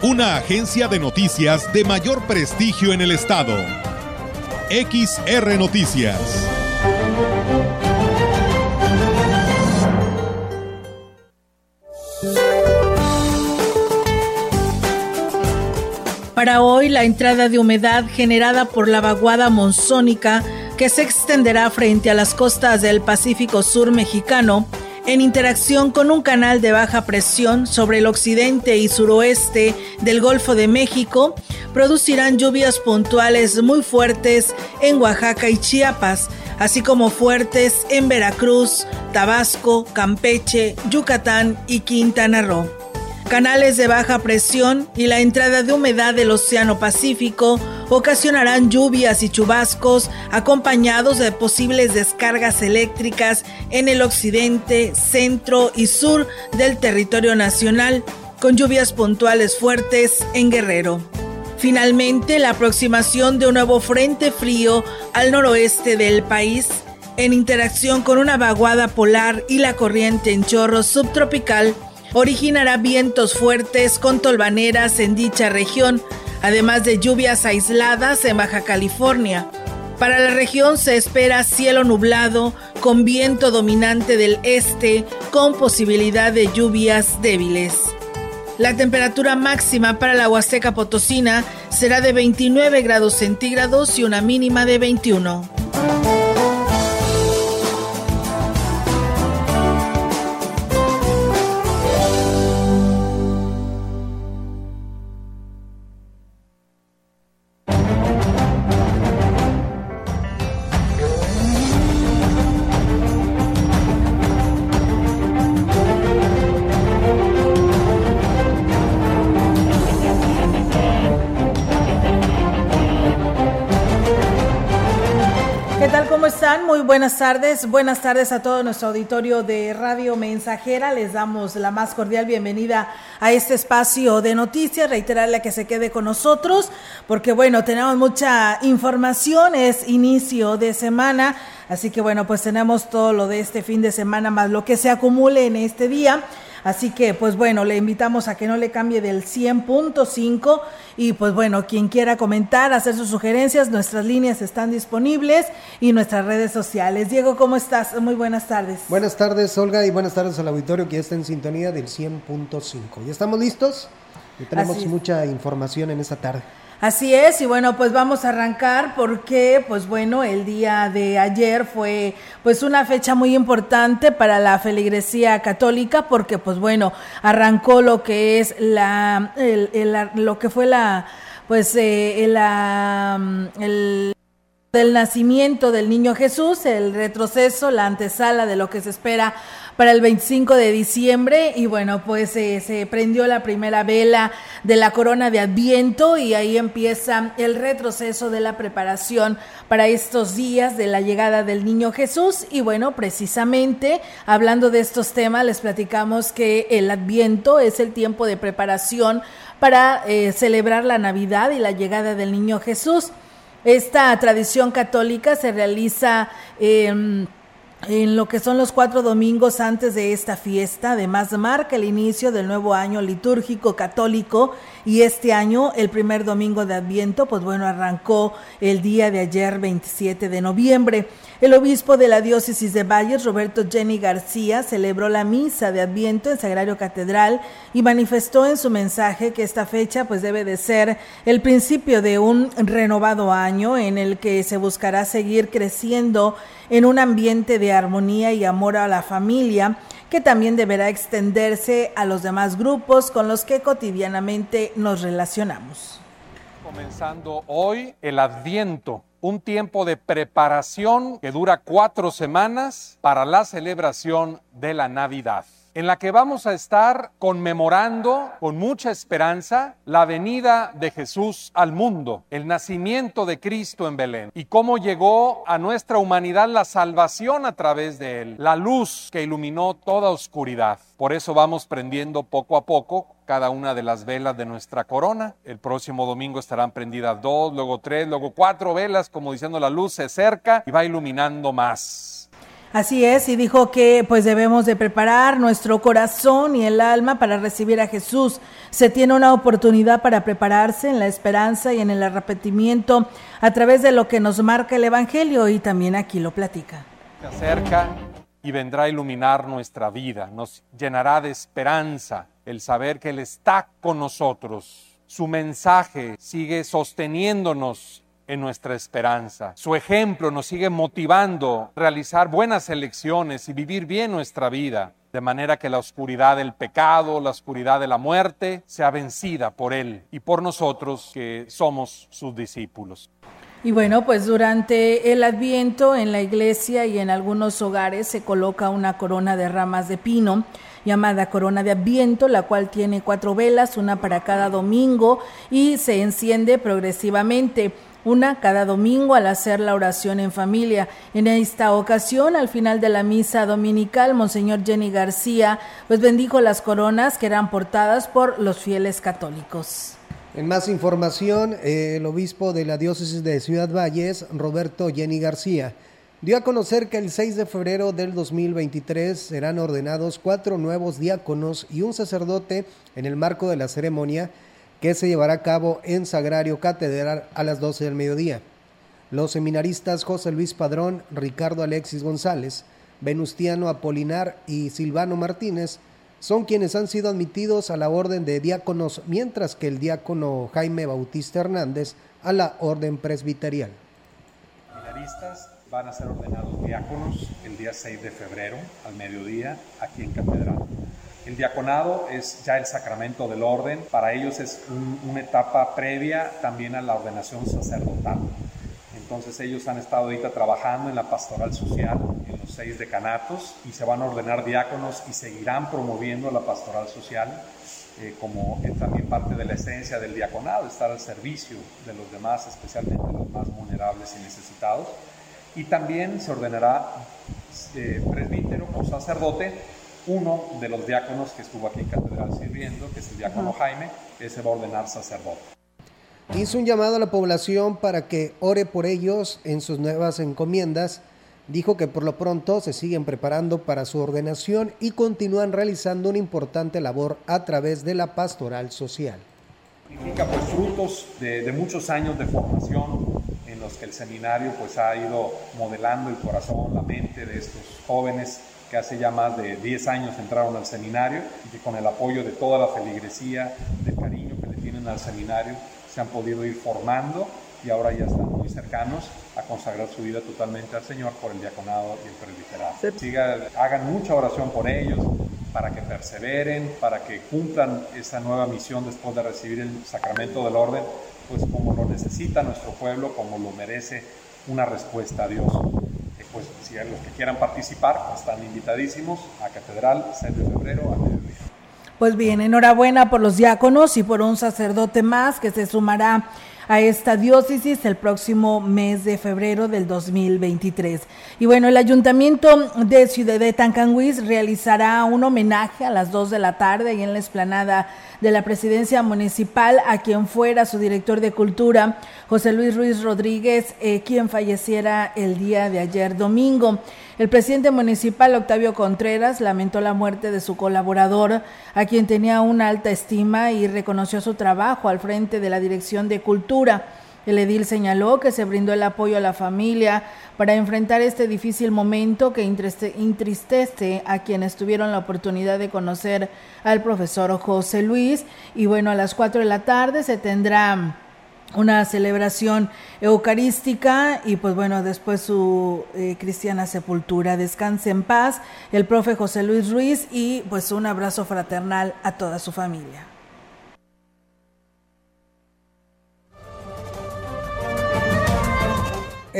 Una agencia de noticias de mayor prestigio en el estado. XR Noticias. Para hoy, la entrada de humedad generada por la vaguada monzónica que se extenderá frente a las costas del Pacífico Sur mexicano en interacción con un canal de baja presión sobre el occidente y suroeste del Golfo de México, producirán lluvias puntuales muy fuertes en Oaxaca y Chiapas, así como fuertes en Veracruz, Tabasco, Campeche, Yucatán y Quintana Roo canales de baja presión y la entrada de humedad del Océano Pacífico ocasionarán lluvias y chubascos acompañados de posibles descargas eléctricas en el occidente, centro y sur del territorio nacional, con lluvias puntuales fuertes en Guerrero. Finalmente, la aproximación de un nuevo frente frío al noroeste del país, en interacción con una vaguada polar y la corriente en chorro subtropical, originará vientos fuertes con tolvaneras en dicha región, además de lluvias aisladas en Baja California. Para la región se espera cielo nublado con viento dominante del este con posibilidad de lluvias débiles. La temperatura máxima para la Huasteca Potosina será de 29 grados centígrados y una mínima de 21. Buenas tardes. Buenas tardes a todo nuestro auditorio de Radio Mensajera. Les damos la más cordial bienvenida a este espacio de noticias. Reiterarle que se quede con nosotros porque, bueno, tenemos mucha información. Es inicio de semana. Así que, bueno, pues tenemos todo lo de este fin de semana más lo que se acumule en este día. Así que, pues bueno, le invitamos a que no le cambie del 100.5 y pues bueno, quien quiera comentar, hacer sus sugerencias, nuestras líneas están disponibles y nuestras redes sociales. Diego, ¿cómo estás? Muy buenas tardes. Buenas tardes, Olga, y buenas tardes al auditorio que ya está en sintonía del 100.5. ¿Ya estamos listos? Y tenemos mucha información en esta tarde. Así es, y bueno, pues vamos a arrancar porque, pues bueno, el día de ayer fue pues una fecha muy importante para la feligresía católica porque, pues bueno, arrancó lo que es la, lo que fue la, pues eh, la, el del nacimiento del niño Jesús, el retroceso, la antesala de lo que se espera para el 25 de diciembre y bueno, pues eh, se prendió la primera vela de la corona de Adviento y ahí empieza el retroceso de la preparación para estos días de la llegada del niño Jesús y bueno, precisamente hablando de estos temas les platicamos que el Adviento es el tiempo de preparación para eh, celebrar la Navidad y la llegada del niño Jesús. Esta tradición católica se realiza em, en lo que son los cuatro domingos antes de esta fiesta. Además, marca el inicio del nuevo año litúrgico católico y este año, el primer domingo de Adviento, pues bueno, arrancó el día de ayer, 27 de noviembre. El obispo de la diócesis de Valles, Roberto Jenny García, celebró la misa de Adviento en Sagrario Catedral y manifestó en su mensaje que esta fecha pues debe de ser el principio de un renovado año en el que se buscará seguir creciendo en un ambiente de armonía y amor a la familia que también deberá extenderse a los demás grupos con los que cotidianamente nos relacionamos. Comenzando hoy el Adviento un tiempo de preparación que dura cuatro semanas para la celebración de la Navidad. En la que vamos a estar conmemorando con mucha esperanza la venida de Jesús al mundo, el nacimiento de Cristo en Belén y cómo llegó a nuestra humanidad la salvación a través de él, la luz que iluminó toda oscuridad. Por eso vamos prendiendo poco a poco cada una de las velas de nuestra corona. El próximo domingo estarán prendidas dos, luego tres, luego cuatro velas, como diciendo la luz se acerca y va iluminando más. Así es, y dijo que pues debemos de preparar nuestro corazón y el alma para recibir a Jesús. Se tiene una oportunidad para prepararse en la esperanza y en el arrepentimiento a través de lo que nos marca el Evangelio y también aquí lo platica. Se acerca y vendrá a iluminar nuestra vida, nos llenará de esperanza el saber que Él está con nosotros. Su mensaje sigue sosteniéndonos en nuestra esperanza. Su ejemplo nos sigue motivando a realizar buenas elecciones y vivir bien nuestra vida, de manera que la oscuridad del pecado, la oscuridad de la muerte, sea vencida por Él y por nosotros que somos sus discípulos. Y bueno, pues durante el adviento en la iglesia y en algunos hogares se coloca una corona de ramas de pino llamada corona de adviento, la cual tiene cuatro velas, una para cada domingo y se enciende progresivamente una cada domingo al hacer la oración en familia. En esta ocasión, al final de la misa dominical, Monseñor Jenny García pues bendijo las coronas que eran portadas por los fieles católicos. En más información, el obispo de la diócesis de Ciudad Valles, Roberto Jenny García, dio a conocer que el 6 de febrero del 2023 serán ordenados cuatro nuevos diáconos y un sacerdote en el marco de la ceremonia que se llevará a cabo en Sagrario Catedral a las 12 del mediodía. Los seminaristas José Luis Padrón, Ricardo Alexis González, Venustiano Apolinar y Silvano Martínez son quienes han sido admitidos a la orden de diáconos, mientras que el diácono Jaime Bautista Hernández a la orden presbiterial. Seminaristas van a ser ordenados diáconos el día 6 de febrero al mediodía aquí en Catedral. El diaconado es ya el sacramento del orden, para ellos es una etapa previa también a la ordenación sacerdotal. Entonces ellos han estado ahorita trabajando en la pastoral social, en los seis decanatos, y se van a ordenar diáconos y seguirán promoviendo la pastoral social eh, como es también parte de la esencia del diaconado, estar al servicio de los demás, especialmente los más vulnerables y necesitados. Y también se ordenará eh, presbítero o sacerdote uno de los diáconos que estuvo aquí en Catedral sirviendo, que es el diácono Jaime, que se va a ordenar sacerdote. Hizo un llamado a la población para que ore por ellos en sus nuevas encomiendas. Dijo que por lo pronto se siguen preparando para su ordenación y continúan realizando una importante labor a través de la pastoral social. Significa pues frutos de, de muchos años de formación en los que el seminario pues ha ido modelando el corazón, la mente de estos jóvenes que hace ya más de 10 años entraron al seminario y que con el apoyo de toda la feligresía, del cariño que le tienen al seminario, se han podido ir formando y ahora ya están muy cercanos a consagrar su vida totalmente al Señor por el diaconado y el presbiterado. Siga, hagan mucha oración por ellos, para que perseveren, para que cumplan esa nueva misión después de recibir el sacramento del orden, pues como lo necesita nuestro pueblo, como lo merece una respuesta a Dios pues si los que quieran participar pues, están invitadísimos a Catedral 6 de febrero a mediodía. Pues bien, enhorabuena por los diáconos y por un sacerdote más que se sumará a esta diócesis el próximo mes de febrero del 2023. Y bueno, el ayuntamiento de Ciudad de Tancanguis realizará un homenaje a las 2 de la tarde y en la explanada de la presidencia municipal a quien fuera su director de cultura, José Luis Ruiz Rodríguez, eh, quien falleciera el día de ayer domingo. El presidente municipal, Octavio Contreras, lamentó la muerte de su colaborador, a quien tenía una alta estima y reconoció su trabajo al frente de la Dirección de Cultura. El edil señaló que se brindó el apoyo a la familia para enfrentar este difícil momento que entristece a quienes tuvieron la oportunidad de conocer al profesor José Luis. Y bueno, a las 4 de la tarde se tendrá una celebración eucarística y pues bueno, después su eh, cristiana sepultura. Descanse en paz el profe José Luis Ruiz y pues un abrazo fraternal a toda su familia.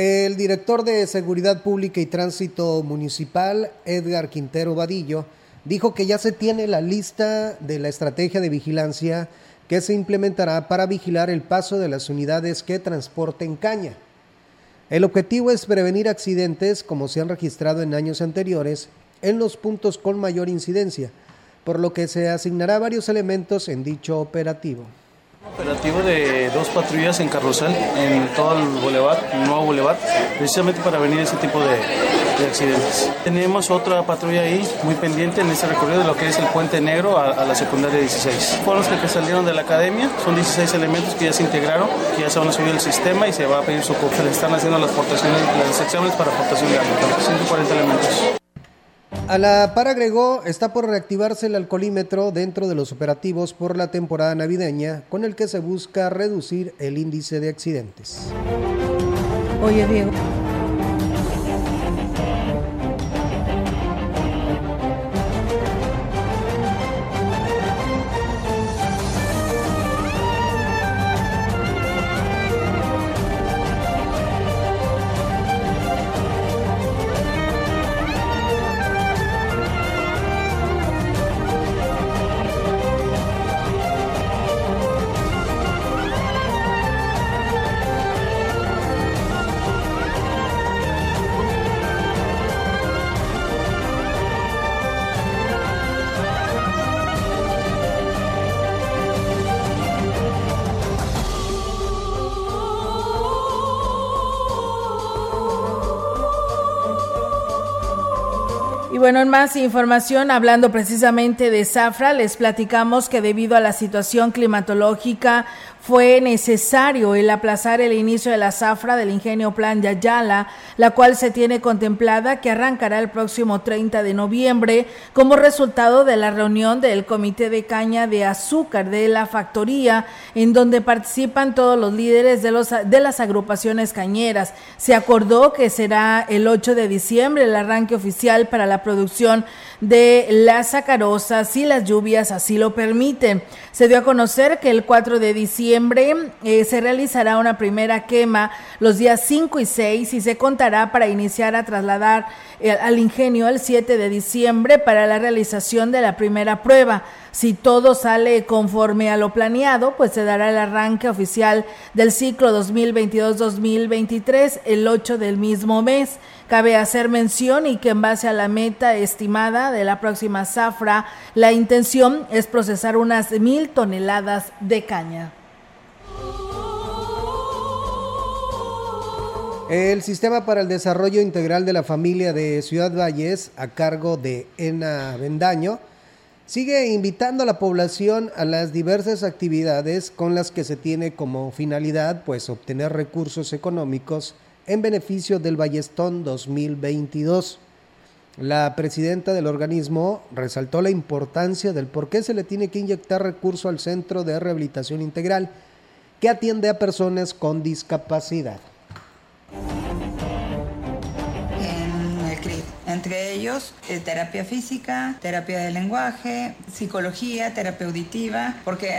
El director de Seguridad Pública y Tránsito Municipal, Edgar Quintero Vadillo, dijo que ya se tiene la lista de la estrategia de vigilancia que se implementará para vigilar el paso de las unidades que transporten caña. El objetivo es prevenir accidentes como se han registrado en años anteriores en los puntos con mayor incidencia, por lo que se asignará varios elementos en dicho operativo. Operativo de dos patrullas en carrusel en todo el bulevar, el nuevo bulevar, precisamente para venir ese tipo de, accidentes. Tenemos otra patrulla ahí muy pendiente en ese recorrido de lo que es el Puente Negro a, la secundaria 16. Fueron los que salieron de la academia, son 16 elementos que ya se integraron, que ya se van a subir el sistema y se va a pedir su se le están haciendo las portaciones, las exámenes para aportación de agua, 140 elementos. A la par agregó, está por reactivarse el alcoholímetro dentro de los operativos por la temporada navideña, con el que se busca reducir el índice de accidentes. Oye, Diego. Bueno, en más información, hablando precisamente de Zafra, les platicamos que debido a la situación climatológica fue necesario el aplazar el inicio de la zafra del ingenio Plan Yayala, la cual se tiene contemplada que arrancará el próximo 30 de noviembre como resultado de la reunión del Comité de Caña de Azúcar de la Factoría, en donde participan todos los líderes de, los, de las agrupaciones cañeras. Se acordó que será el 8 de diciembre el arranque oficial para la producción de las sacarosas si las lluvias así lo permiten. Se dio a conocer que el 4 de diciembre eh, se realizará una primera quema los días 5 y 6 y se contará para iniciar a trasladar eh, al ingenio el 7 de diciembre para la realización de la primera prueba. Si todo sale conforme a lo planeado, pues se dará el arranque oficial del ciclo 2022-2023 el 8 del mismo mes. Cabe hacer mención y que en base a la meta estimada de la próxima zafra, la intención es procesar unas mil toneladas de caña. El Sistema para el Desarrollo Integral de la Familia de Ciudad Valles, a cargo de ENA Vendaño, sigue invitando a la población a las diversas actividades con las que se tiene como finalidad pues obtener recursos económicos en beneficio del Ballestón 2022. La presidenta del organismo resaltó la importancia del por qué se le tiene que inyectar recurso al Centro de Rehabilitación Integral que atiende a personas con discapacidad. Entre ellos eh, terapia física, terapia de lenguaje, psicología, terapia auditiva, porque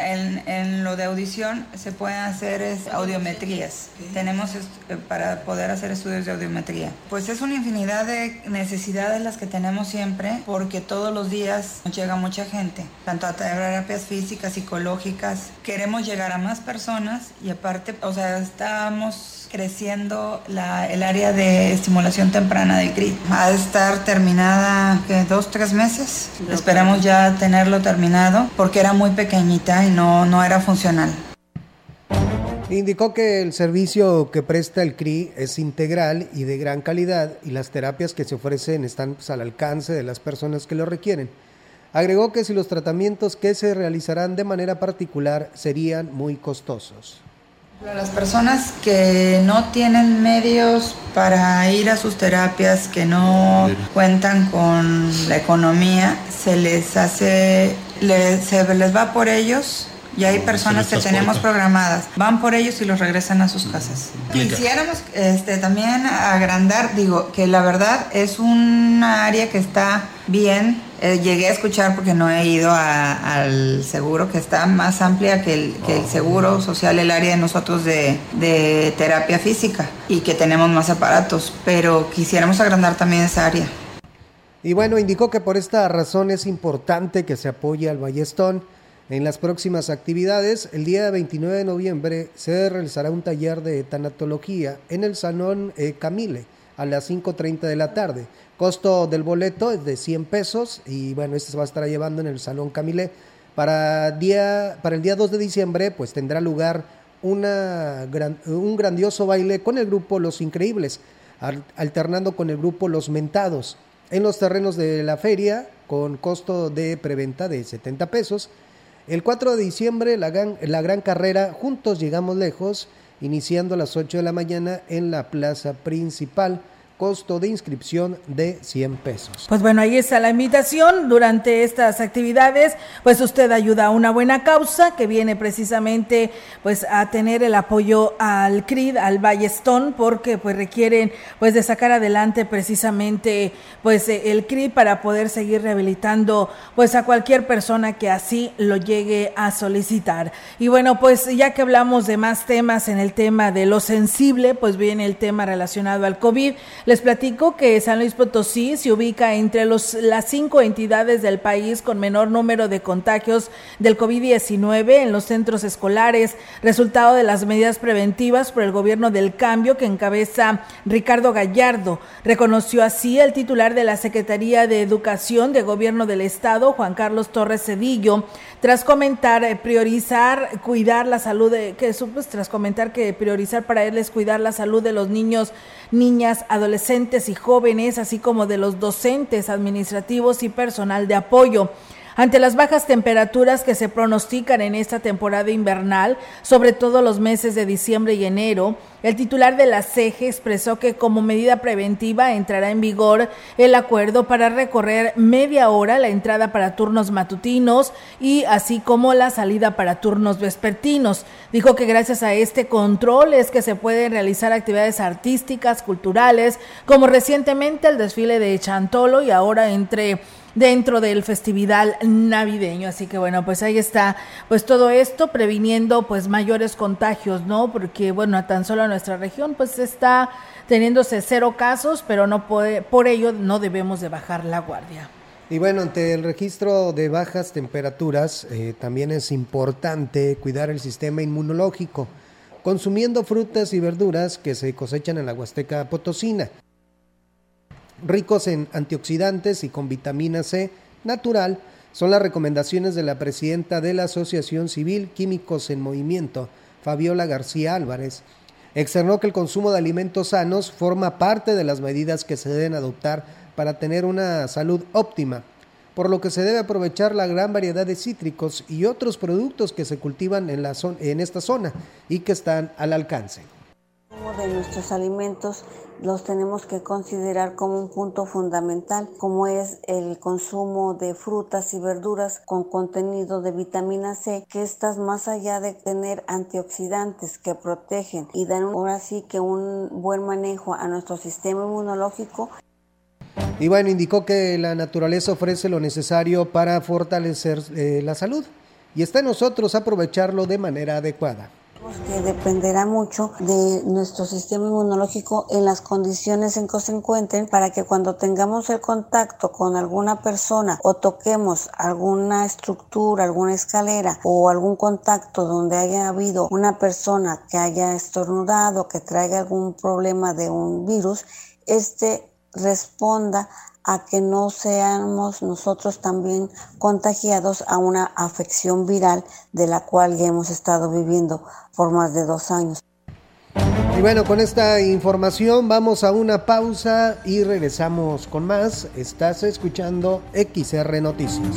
en, lo de audición se pueden hacer audiometrías. Tenemos eh, para poder hacer estudios de audiometría. Pues es una infinidad de necesidades las que tenemos siempre, porque todos los días nos llega mucha gente, tanto a terapias físicas, psicológicas. Queremos llegar a más personas y aparte, o sea, estamos creciendo el área de estimulación temprana de CRIT. Va a estar terminada, ¿qué? ¿Dos, tres meses? Esperamos ya tenerlo terminado porque era muy pequeñita y no, no era funcional. Indicó que el servicio que presta el CRI es integral y de gran calidad y las terapias que se ofrecen están pues, al alcance de las personas que lo requieren. Agregó que si los tratamientos que se realizarán de manera particular serían muy costosos. Las personas que no tienen medios para ir a sus terapias, que no cuentan con la economía, se les hace, se les va por ellos y hay personas que tenemos programadas, van por ellos y los regresan a sus casas. Quisiéramos este, también agrandar, digo, que la verdad es un área que está bien. Eh, llegué a escuchar porque no he ido al seguro, que está más amplia que el, que el seguro social, el área de nosotros de, de terapia física y que tenemos más aparatos, pero quisiéramos agrandar también esa área. Y bueno, indicó que por esta razón es importante que se apoye al Ballestón. En las próximas actividades, el día 29 de noviembre se realizará un taller de tanatología en el Salón eh, Camile a las 5.30 de la tarde. Costo del boleto es de 100 pesos y bueno, este se va a estar llevando en el Salón Camile. Para, día, para el día 2 de diciembre, pues tendrá lugar una un grandioso baile con el grupo Los Increíbles, alternando con el grupo Los Mentados en los terrenos de la feria con costo de preventa de 70 pesos. El 4 de diciembre la gran, la gran carrera Juntos Llegamos Lejos, iniciando a las 8 de la mañana en la plaza principal costo de inscripción de 100 pesos. Pues bueno, ahí está la invitación. Durante estas actividades, pues usted ayuda a una buena causa que viene precisamente pues a tener el apoyo al CRID, al Ballestón, porque pues requieren pues de sacar adelante precisamente pues eh, el CRID para poder seguir rehabilitando pues a cualquier persona que así lo llegue a solicitar. Y bueno, pues ya que hablamos de más temas en el tema de lo sensible, pues viene el tema relacionado al COVID. Les platico que San Luis Potosí se ubica entre los, las cinco entidades del país con menor número de contagios del COVID-19 en los centros escolares, resultado de las medidas preventivas por el gobierno del cambio que encabeza Ricardo Gallardo. Reconoció así el titular de la Secretaría de Educación de Gobierno del Estado, Juan Carlos Torres Cedillo, tras comentar eh, priorizar, cuidar la salud, de, que pues, tras comentar que priorizar para él es cuidar la salud de los niños, niñas, adolescentes y jóvenes, así como de los docentes, administrativos y personal de apoyo. Ante las bajas temperaturas que se pronostican en esta temporada invernal, sobre todo los meses de diciembre y enero, el titular de la CEGE expresó que como medida preventiva entrará en vigor el acuerdo para recorrer media hora la entrada para turnos matutinos y así como la salida para turnos vespertinos. Dijo que gracias a este control es que se pueden realizar actividades artísticas, culturales, como recientemente el desfile de Chantolo y ahora entre dentro del festividad navideño. Así que bueno, pues ahí está, pues todo esto previniendo pues mayores contagios, ¿no? Porque bueno, tan solo nuestra región pues está teniéndose cero casos, pero no puede, por ello no debemos de bajar la guardia. Y bueno, ante el registro de bajas temperaturas, eh, también es importante cuidar el sistema inmunológico, consumiendo frutas y verduras que se cosechan en la Huasteca Potosina ricos en antioxidantes y con vitamina C natural, son las recomendaciones de la presidenta de la Asociación Civil Químicos en Movimiento, Fabiola García Álvarez. Externó que el consumo de alimentos sanos forma parte de las medidas que se deben adoptar para tener una salud óptima, por lo que se debe aprovechar la gran variedad de cítricos y otros productos que se cultivan en, la en esta zona y que están al alcance. De nuestros alimentos los tenemos que considerar como un punto fundamental, como es el consumo de frutas y verduras con contenido de vitamina C, que estas más allá de tener antioxidantes que protegen y dan ahora sí que un buen manejo a nuestro sistema inmunológico, y bueno, indicó que la naturaleza ofrece lo necesario para fortalecer eh, la salud. Y está en nosotros aprovecharlo de manera adecuada que dependerá mucho de nuestro sistema inmunológico en las condiciones en que se encuentren para que cuando tengamos el contacto con alguna persona o toquemos alguna estructura, alguna escalera o algún contacto donde haya habido una persona que haya estornudado, que traiga algún problema de un virus, este responda a que no seamos nosotros también contagiados a una afección viral de la cual ya hemos estado viviendo por más de dos años. Y bueno, con esta información vamos a una pausa y regresamos con más. Estás escuchando XR Noticias.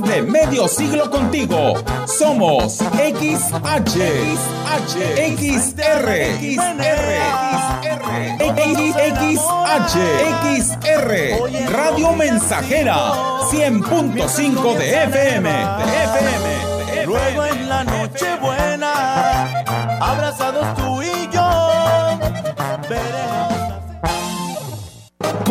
de medio siglo contigo. Somos XH, XR, XR. XH, XR, Radio Mensajera, 100.5 de FM, de FM. Luego en la noche buena, abrazados tú y yo, veremos.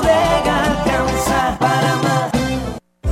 bodega alcanza para mais.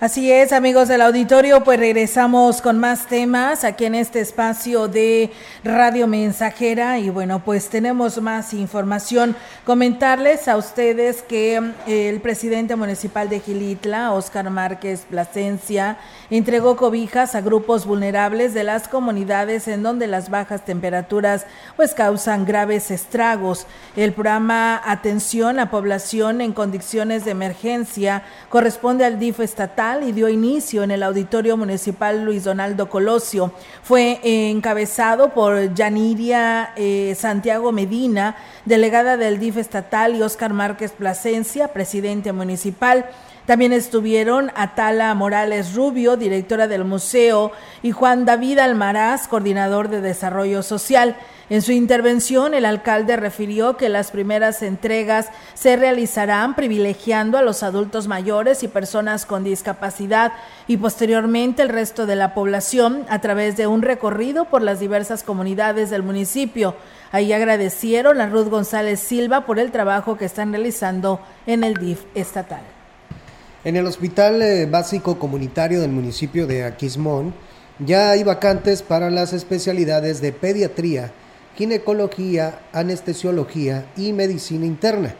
Así es, amigos del auditorio, pues regresamos con más temas aquí en este espacio de Radio Mensajera y bueno, pues tenemos más información. Comentarles a ustedes que eh, el presidente municipal de Gilitla, Óscar Márquez Plasencia, entregó cobijas a grupos vulnerables de las comunidades en donde las bajas temperaturas pues causan graves estragos. El programa Atención a Población en Condiciones de Emergencia corresponde al DIF estatal y dio inicio en el Auditorio Municipal Luis Donaldo Colosio. Fue encabezado por Yaniria eh, Santiago Medina, delegada del DIF estatal, y Óscar Márquez Plasencia, presidente municipal. También estuvieron Atala Morales Rubio, directora del museo, y Juan David Almaraz, coordinador de desarrollo social. En su intervención, el alcalde refirió que las primeras entregas se realizarán privilegiando a los adultos mayores y personas con discapacidad y posteriormente el resto de la población a través de un recorrido por las diversas comunidades del municipio. Ahí agradecieron a Ruth González Silva por el trabajo que están realizando en el DIF estatal. En el Hospital eh, Básico Comunitario del municipio de Aquismón ya hay vacantes para las especialidades de pediatría, ginecología, anestesiología y medicina interna.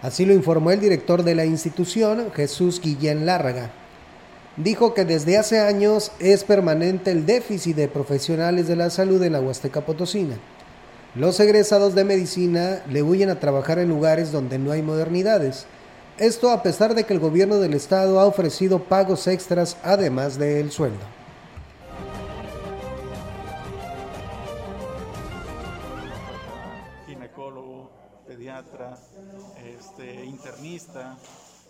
Así lo informó el director de la institución, Jesús Guillén Lárraga. Dijo que desde hace años es permanente el déficit de profesionales de la salud en la Huasteca Potosina. Los egresados de medicina le huyen a trabajar en lugares donde no hay modernidades. Esto a pesar de que el gobierno del estado ha ofrecido pagos extras además del sueldo. Internista,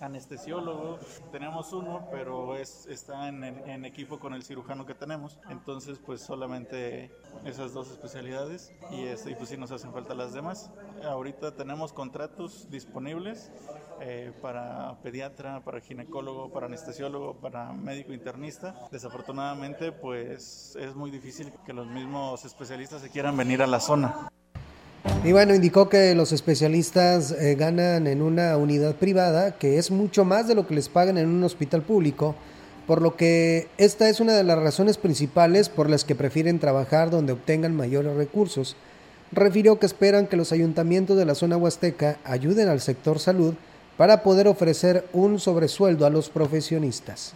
anestesiólogo. Tenemos uno, pero es, está en, en, equipo con el cirujano que tenemos. Entonces, pues solamente esas dos especialidades y, este, y pues sí nos hacen falta las demás. Ahorita tenemos contratos disponibles eh, para pediatra, para ginecólogo, para anestesiólogo, para médico internista. Desafortunadamente, pues es muy difícil que los mismos especialistas se quieran venir a la zona. Y bueno, indicó que los especialistas eh, ganan en una unidad privada, que es mucho más de lo que les pagan en un hospital público, por lo que esta es una de las razones principales por las que prefieren trabajar donde obtengan mayores recursos. Refirió que esperan que los ayuntamientos de la zona huasteca ayuden al sector salud para poder ofrecer un sobresueldo a los profesionistas.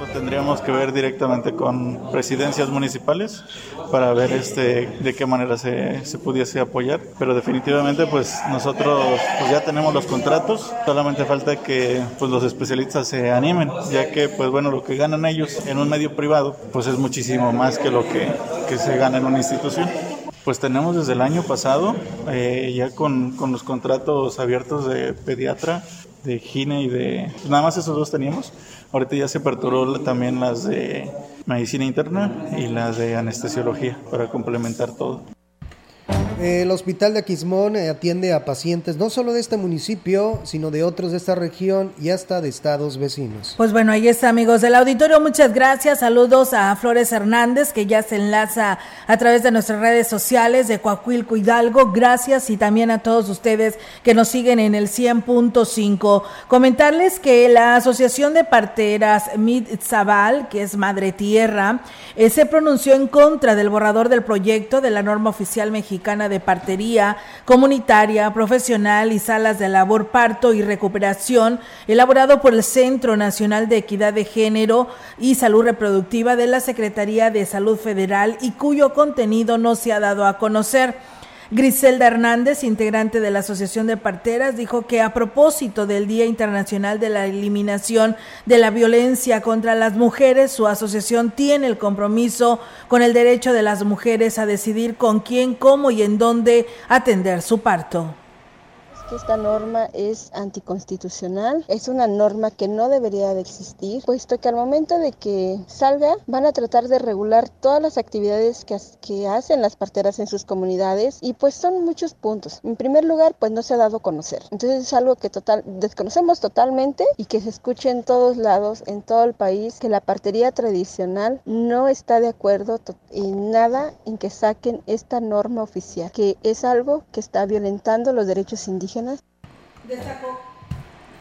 Lo tendríamos que ver directamente con presidencias municipales para ver este de qué manera se, se pudiese apoyar, pero definitivamente pues nosotros pues ya tenemos los contratos, solamente falta que pues los especialistas se animen, ya que pues bueno lo que ganan ellos en un medio privado pues es muchísimo más que lo que, que se gana en una institución. Pues tenemos desde el año pasado, eh, ya con, con, los contratos abiertos de pediatra, de gine y de... Pues nada más esos dos teníamos. Ahorita ya se aperturó también las de medicina interna y las de anestesiología para complementar todo. El Hospital de Aquismón eh, atiende a pacientes no solo de este municipio, sino de otros de esta región y hasta de estados vecinos. Pues bueno, ahí está, amigos del auditorio. Muchas gracias. Saludos a Flores Hernández, que ya se enlaza a través de nuestras redes sociales de Coahuilco Hidalgo. Gracias y también a todos ustedes que nos siguen en el 100.5. Comentarles que la Asociación de Parteras Mitzabal, que es Madre Tierra, eh, se pronunció en contra del borrador del proyecto de la norma oficial mexicana de partería comunitaria, profesional y salas de labor, parto y recuperación, elaborado por el Centro Nacional de Equidad de Género y Salud Reproductiva de la Secretaría de Salud Federal y cuyo contenido no se ha dado a conocer. Griselda Hernández, integrante de la Asociación de Parteras, dijo que a propósito del Día Internacional de la Eliminación de la Violencia contra las Mujeres, su asociación tiene el compromiso con el derecho de las mujeres a decidir con quién, cómo y en dónde atender su parto que esta norma es anticonstitucional, es una norma que no debería de existir, puesto que al momento de que salga van a tratar de regular todas las actividades que, que hacen las parteras en sus comunidades y pues son muchos puntos. En primer lugar, pues no se ha dado a conocer. Entonces es algo que total desconocemos totalmente y que se escuche en todos lados, en todo el país, que la partería tradicional no está de acuerdo en nada en que saquen esta norma oficial, que es algo que está violentando los derechos indígenas Destacó.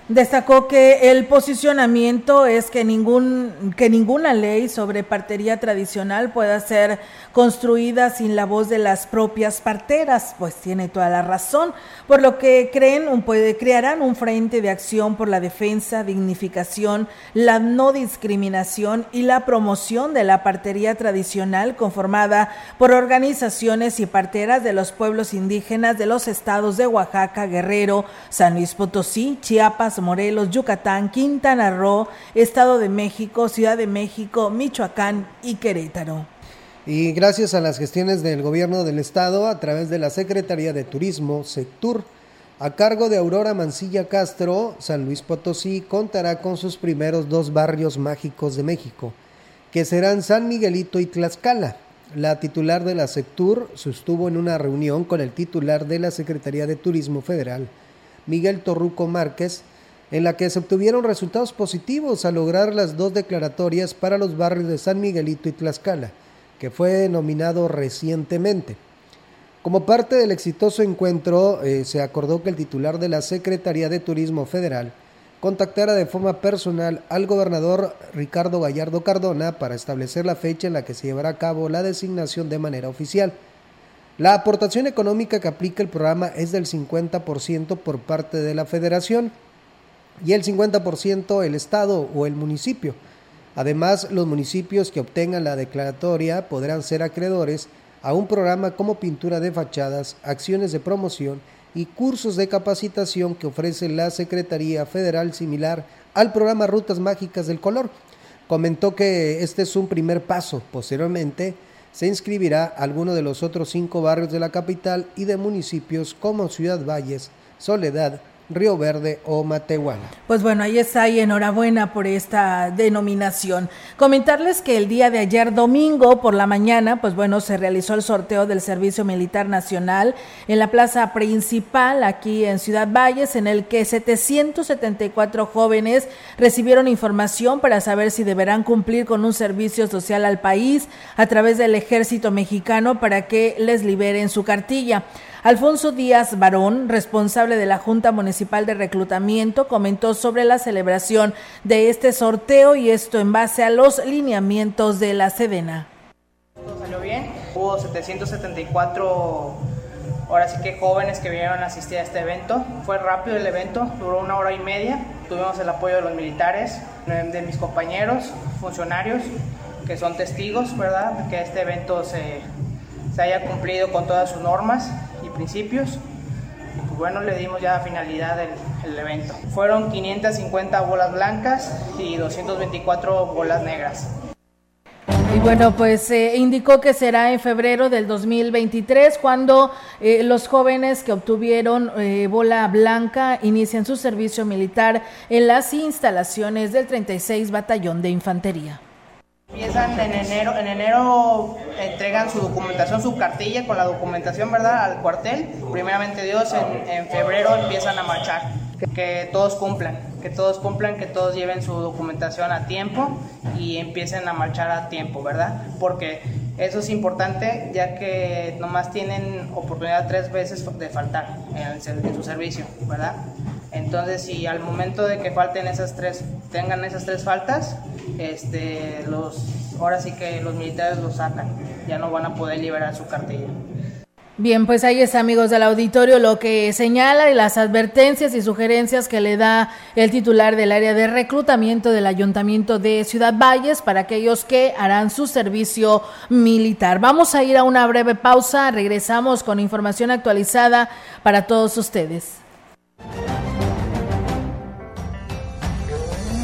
Destacó que el posicionamiento es que ningún que ninguna ley sobre partería tradicional pueda ser construida sin la voz de las propias parteras, pues tiene toda la razón, por lo que creen un puede crearán un frente de acción por la defensa, dignificación, la no discriminación y la promoción de la partería tradicional conformada por organizaciones y parteras de los pueblos indígenas de los estados de Oaxaca, Guerrero, San Luis Potosí, Chiapas, Morelos, Yucatán, Quintana Roo, Estado de México, Ciudad de México, Michoacán y Querétaro. Y gracias a las gestiones del gobierno del estado a través de la Secretaría de Turismo, Sectur, a cargo de Aurora Mancilla Castro, San Luis Potosí contará con sus primeros dos barrios mágicos de México, que serán San Miguelito y Tlaxcala. La titular de la Sectur sostuvo en una reunión con el titular de la Secretaría de Turismo Federal, Miguel Torruco Márquez, en la que se obtuvieron resultados positivos al lograr las dos declaratorias para los barrios de San Miguelito y Tlaxcala, que fue nominado recientemente. Como parte del exitoso encuentro, eh, se acordó que el titular de la Secretaría de Turismo Federal contactara de forma personal al gobernador Ricardo Gallardo Cardona para establecer la fecha en la que se llevará a cabo la designación de manera oficial. La aportación económica que aplica el programa es del 50% por parte de la federación y el 50% el Estado o el municipio. Además, los municipios que obtengan la declaratoria podrán ser acreedores a un programa como pintura de fachadas, acciones de promoción y cursos de capacitación que ofrece la Secretaría Federal similar al programa Rutas Mágicas del Color. Comentó que este es un primer paso. Posteriormente, se inscribirá alguno de los otros cinco barrios de la capital y de municipios como Ciudad Valles, Soledad, Río Verde o Matehuala. Pues bueno, ahí está y enhorabuena por esta denominación. Comentarles que el día de ayer domingo por la mañana, pues bueno, se realizó el sorteo del Servicio Militar Nacional en la plaza principal aquí en Ciudad Valles, en el que 774 jóvenes recibieron información para saber si deberán cumplir con un servicio social al país a través del ejército mexicano para que les liberen su cartilla. Alfonso Díaz Barón, responsable de la Junta Municipal de Reclutamiento, comentó sobre la celebración de este sorteo y esto en base a los lineamientos de la Sedena. Todo salió bien, hubo 774 ahora sí que jóvenes que vinieron a asistir a este evento. Fue rápido el evento, duró una hora y media. Tuvimos el apoyo de los militares, de mis compañeros, funcionarios, que son testigos, ¿verdad?, que este evento se, se haya cumplido con todas sus normas principios. Y pues bueno, le dimos ya finalidad del evento. Fueron 550 bolas blancas y 224 bolas negras. Y bueno, pues eh, indicó que será en febrero del 2023 cuando eh, los jóvenes que obtuvieron eh, bola blanca inician su servicio militar en las instalaciones del 36 Batallón de Infantería. Empiezan en enero, en enero entregan su documentación, su cartilla con la documentación, ¿verdad? Al cuartel. Primeramente Dios, en, en febrero empiezan a marchar. Que, todos cumplan, que todos cumplan, que todos lleven su documentación a tiempo y empiecen a marchar a tiempo, ¿verdad? Porque eso es importante ya que nomás tienen oportunidad tres veces de faltar en, en su servicio, ¿verdad? Entonces, si al momento de que falten esas tres, tengan esas tres faltas, este, los, ahora sí que los militares los sacan, ya no van a poder liberar su cartilla. Bien, pues ahí está, amigos del auditorio, lo que señala y las advertencias y sugerencias que le da el titular del área de reclutamiento del Ayuntamiento de Ciudad Valles para aquellos que harán su servicio militar. Vamos a ir a una breve pausa, regresamos con información actualizada para todos ustedes.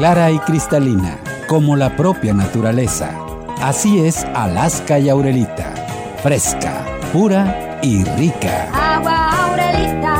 Clara y cristalina, como la propia naturaleza. Así es Alaska y Aurelita. Fresca, pura y rica. Agua Aurelita,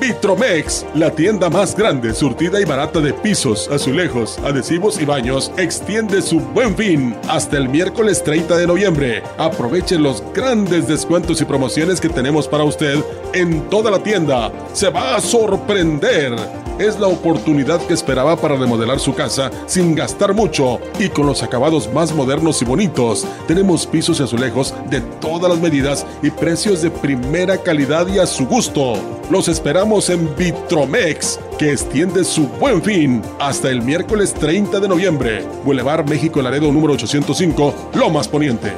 Vitromex, la tienda más grande, surtida y barata de pisos, azulejos, adhesivos y baños, extiende su buen fin hasta el miércoles 30 de noviembre. Aproveche los grandes descuentos y promociones que tenemos para usted en toda la tienda. Se va a sorprender. Es la oportunidad que esperaba para remodelar su casa sin gastar mucho y con los acabados más modernos y bonitos. Tenemos pisos y azulejos de todas las medidas y precios de primera calidad y a su gusto. Los esperamos en Vitromex, que extiende su buen fin hasta el miércoles 30 de noviembre. Boulevard México Laredo número 805, Lomas Poniente.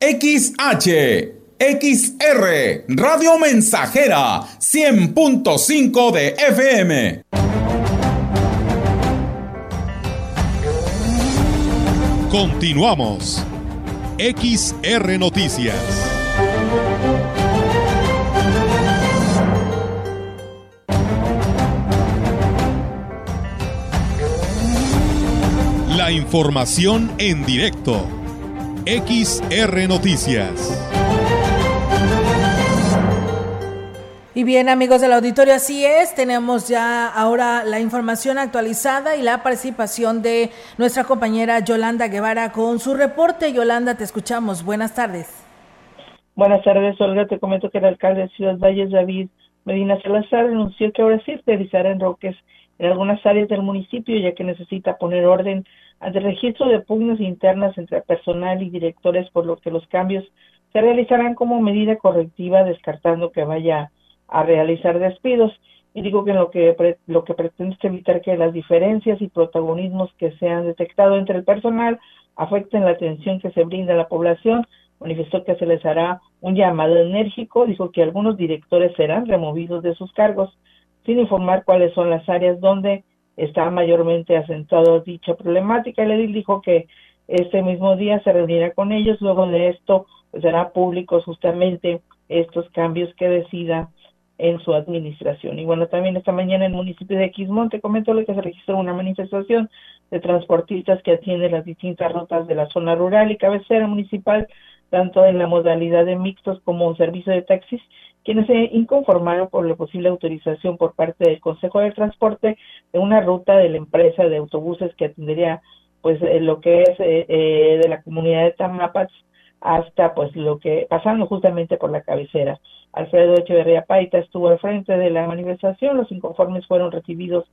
XH XR Radio Mensajera 100.5 de FM. Continuamos. XR Noticias. La información en directo XR Noticias. Y bien, amigos del auditorio, así es. Tenemos ya ahora la información actualizada y la participación de nuestra compañera Yolanda Guevara con su reporte. Yolanda, te escuchamos. Buenas tardes. Buenas tardes, Olga. Te comento que el alcalde de Ciudad Valles, David Medina Salazar, anunció que ahora sí realizará enroques en algunas áreas del municipio, ya que necesita poner orden al registro de pugnas internas entre personal y directores, por lo que los cambios se realizarán como medida correctiva, descartando que vaya a realizar despidos. Y digo que lo que lo que pretende es evitar que las diferencias y protagonismos que se han detectado entre el personal afecten la atención que se brinda a la población. Manifestó que se les hará un llamado enérgico, dijo que algunos directores serán removidos de sus cargos, sin informar cuáles son las áreas donde está mayormente acentuado dicha problemática. El edil dijo que este mismo día se reunirá con ellos, luego de esto pues, será público justamente estos cambios que decida en su administración. Y bueno, también esta mañana en el municipio de Quismonte comentó que se registró una manifestación de transportistas que atienden las distintas rutas de la zona rural y cabecera municipal, tanto en la modalidad de mixtos como servicio de taxis, quienes se inconformaron por la posible autorización por parte del Consejo de Transporte de una ruta de la empresa de autobuses que atendería pues eh, lo que es eh, eh, de la comunidad de Tamapats hasta pues lo que pasando justamente por la cabecera. Alfredo Echeverría Paita estuvo al frente de la manifestación, los inconformes fueron recibidos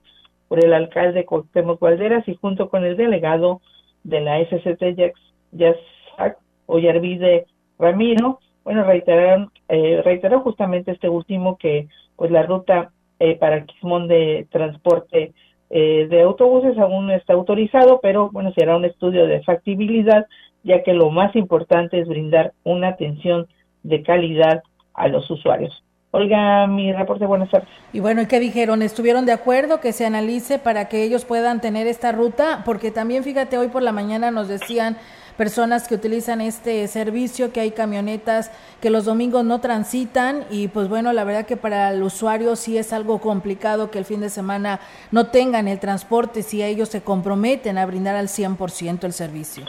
por el alcalde Cuauhtémoc Valderas y junto con el delegado de la SCT Yasak Ollarvide Ramiro, bueno, reiteraron, eh, justamente este último que pues la ruta eh, para Quismón de transporte eh, de autobuses aún no está autorizado, pero bueno, será un estudio de factibilidad, ya que lo más importante es brindar una atención de calidad a los usuarios. Olga, mi reporte, buenas tardes. Y bueno, ¿y qué dijeron? ¿Estuvieron de acuerdo que se analice para que ellos puedan tener esta ruta? Porque también, fíjate, hoy por la mañana nos decían personas que utilizan este servicio, que hay camionetas que los domingos no transitan y pues bueno, la verdad que para el usuario sí es algo complicado que el fin de semana no tengan el transporte si ellos se comprometen a brindar al 100% el servicio.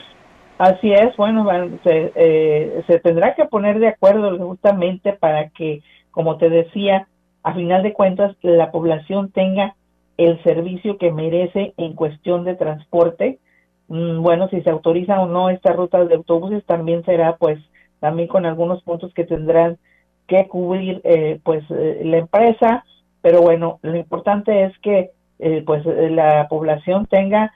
Así es, bueno, se, eh, se tendrá que poner de acuerdo justamente para que, como te decía, a final de cuentas la población tenga el servicio que merece en cuestión de transporte. Mm, bueno, si se autoriza o no esta ruta de autobuses, también será pues también con algunos puntos que tendrán que cubrir eh, pues eh, la empresa, pero bueno, lo importante es que pues la población tenga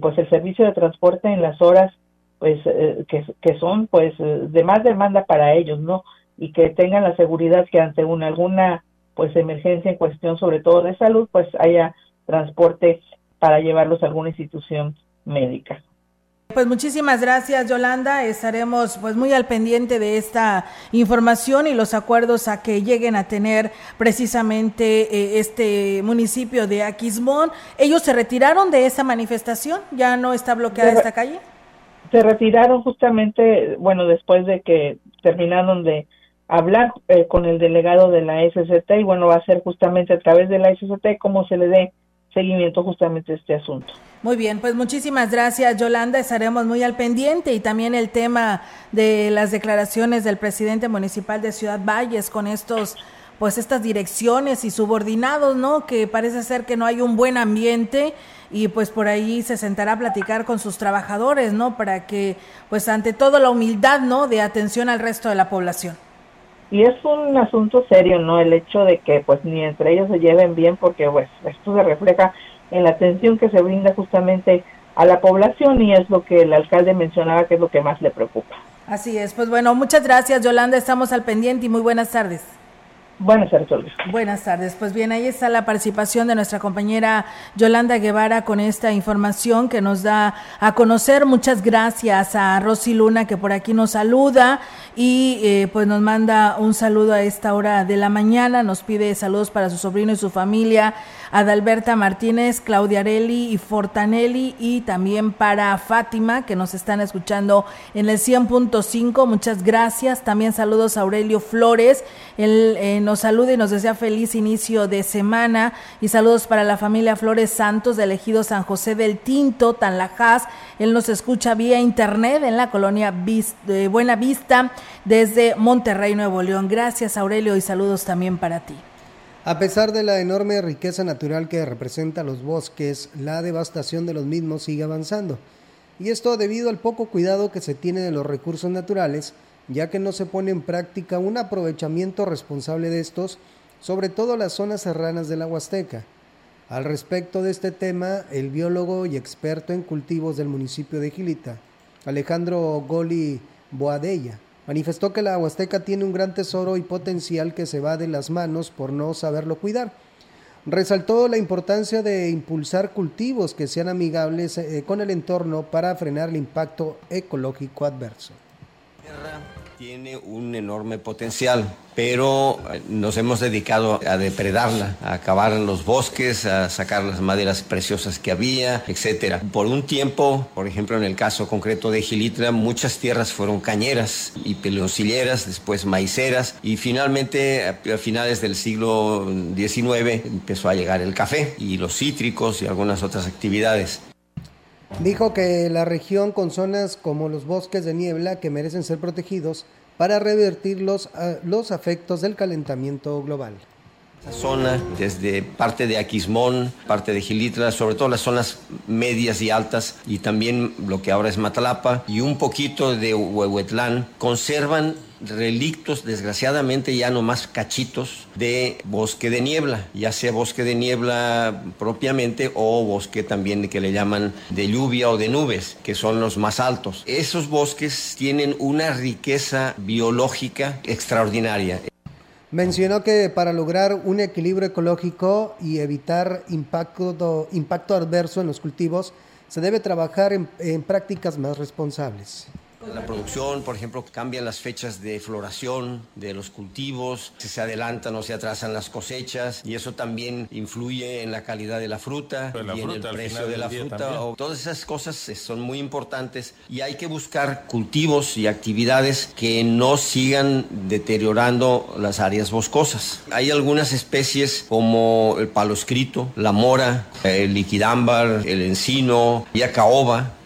pues el servicio de transporte en las horas pues eh, que, que, son pues eh, de más demanda para ellos, ¿no? Y que tengan la seguridad que ante una alguna pues emergencia en cuestión sobre todo de salud, pues haya transporte para llevarlos a alguna institución médica. Pues muchísimas gracias Yolanda, estaremos pues muy al pendiente de esta información y los acuerdos a que lleguen a tener precisamente eh, este municipio de Aquismón. ¿Ellos se retiraron de esa manifestación? ¿Ya no está bloqueada esta calle? se retiraron justamente, bueno, después de que terminaron de hablar eh, con el delegado de la SCT y bueno, va a ser justamente a través de la SCT cómo se le dé seguimiento justamente este asunto. Muy bien, pues muchísimas gracias Yolanda, estaremos muy al pendiente y también el tema de las declaraciones del presidente municipal de Ciudad Valles con estos pues estas direcciones y subordinados, ¿no? Que parece ser que no hay un buen ambiente y pues por ahí se sentará a platicar con sus trabajadores, ¿no? Para que, pues ante todo la humildad, ¿no? De atención al resto de la población. Y es un asunto serio, ¿no? El hecho de que pues ni entre ellos se lleven bien porque pues esto se refleja en la atención que se brinda justamente a la población y es lo que el alcalde mencionaba que es lo que más le preocupa. Así es, pues bueno, muchas gracias Yolanda, estamos al pendiente y muy buenas tardes. Buenas tardes, Olga. Buenas tardes. Pues bien, ahí está la participación de nuestra compañera Yolanda Guevara con esta información que nos da a conocer. Muchas gracias a Rosy Luna que por aquí nos saluda y eh, pues nos manda un saludo a esta hora de la mañana. Nos pide saludos para su sobrino y su familia, Adalberta Martínez, Claudia Areli y Fortanelli y también para Fátima que nos están escuchando en el 100.5. Muchas gracias. También saludos a Aurelio Flores. Él nos saluda y nos desea feliz inicio de semana y saludos para la familia Flores Santos del ejido San José del Tinto, Tanlajas. Él nos escucha vía internet en la colonia Buena Vista desde Monterrey, Nuevo León. Gracias Aurelio y saludos también para ti. A pesar de la enorme riqueza natural que representa los bosques, la devastación de los mismos sigue avanzando. Y esto debido al poco cuidado que se tiene de los recursos naturales, ya que no se pone en práctica un aprovechamiento responsable de estos, sobre todo las zonas serranas de la Huasteca. Al respecto de este tema, el biólogo y experto en cultivos del municipio de Gilita, Alejandro Goli Boadella, manifestó que la Huasteca tiene un gran tesoro y potencial que se va de las manos por no saberlo cuidar. Resaltó la importancia de impulsar cultivos que sean amigables eh, con el entorno para frenar el impacto ecológico adverso tiene un enorme potencial, pero eh, nos hemos dedicado a depredarla, a acabar los bosques, a sacar las maderas preciosas que había, etc. Por un tiempo, por ejemplo, en el caso concreto de Gilitra, muchas tierras fueron cañeras y peloncilleras, después maiceras, y finalmente, a finales del siglo XIX, empezó a llegar el café y los cítricos y algunas otras actividades. Dijo que la región con zonas como los bosques de niebla que merecen ser protegidos para revertir los, los afectos del calentamiento global. Esa zona, desde parte de Aquismón, parte de Gilitra, sobre todo las zonas medias y altas, y también lo que ahora es Matalapa, y un poquito de Huehuetlán, conservan relictos, desgraciadamente ya no más cachitos de bosque de niebla, ya sea bosque de niebla propiamente o bosque también que le llaman de lluvia o de nubes, que son los más altos. Esos bosques tienen una riqueza biológica extraordinaria. Mencionó que para lograr un equilibrio ecológico y evitar impacto, impacto adverso en los cultivos, se debe trabajar en prácticas más responsables. La producción, por ejemplo, cambian las fechas de floración de los cultivos, si se adelantan o se atrasan las cosechas y eso también influye en la calidad de la fruta y en el precio de la fruta. todas esas cosas son muy importantes y hay que buscar cultivos y actividades que no sigan deteriorando las áreas boscosas. Hay algunas especies como el palo escrito, la mora, el liquidámbar, el encino, y caoba,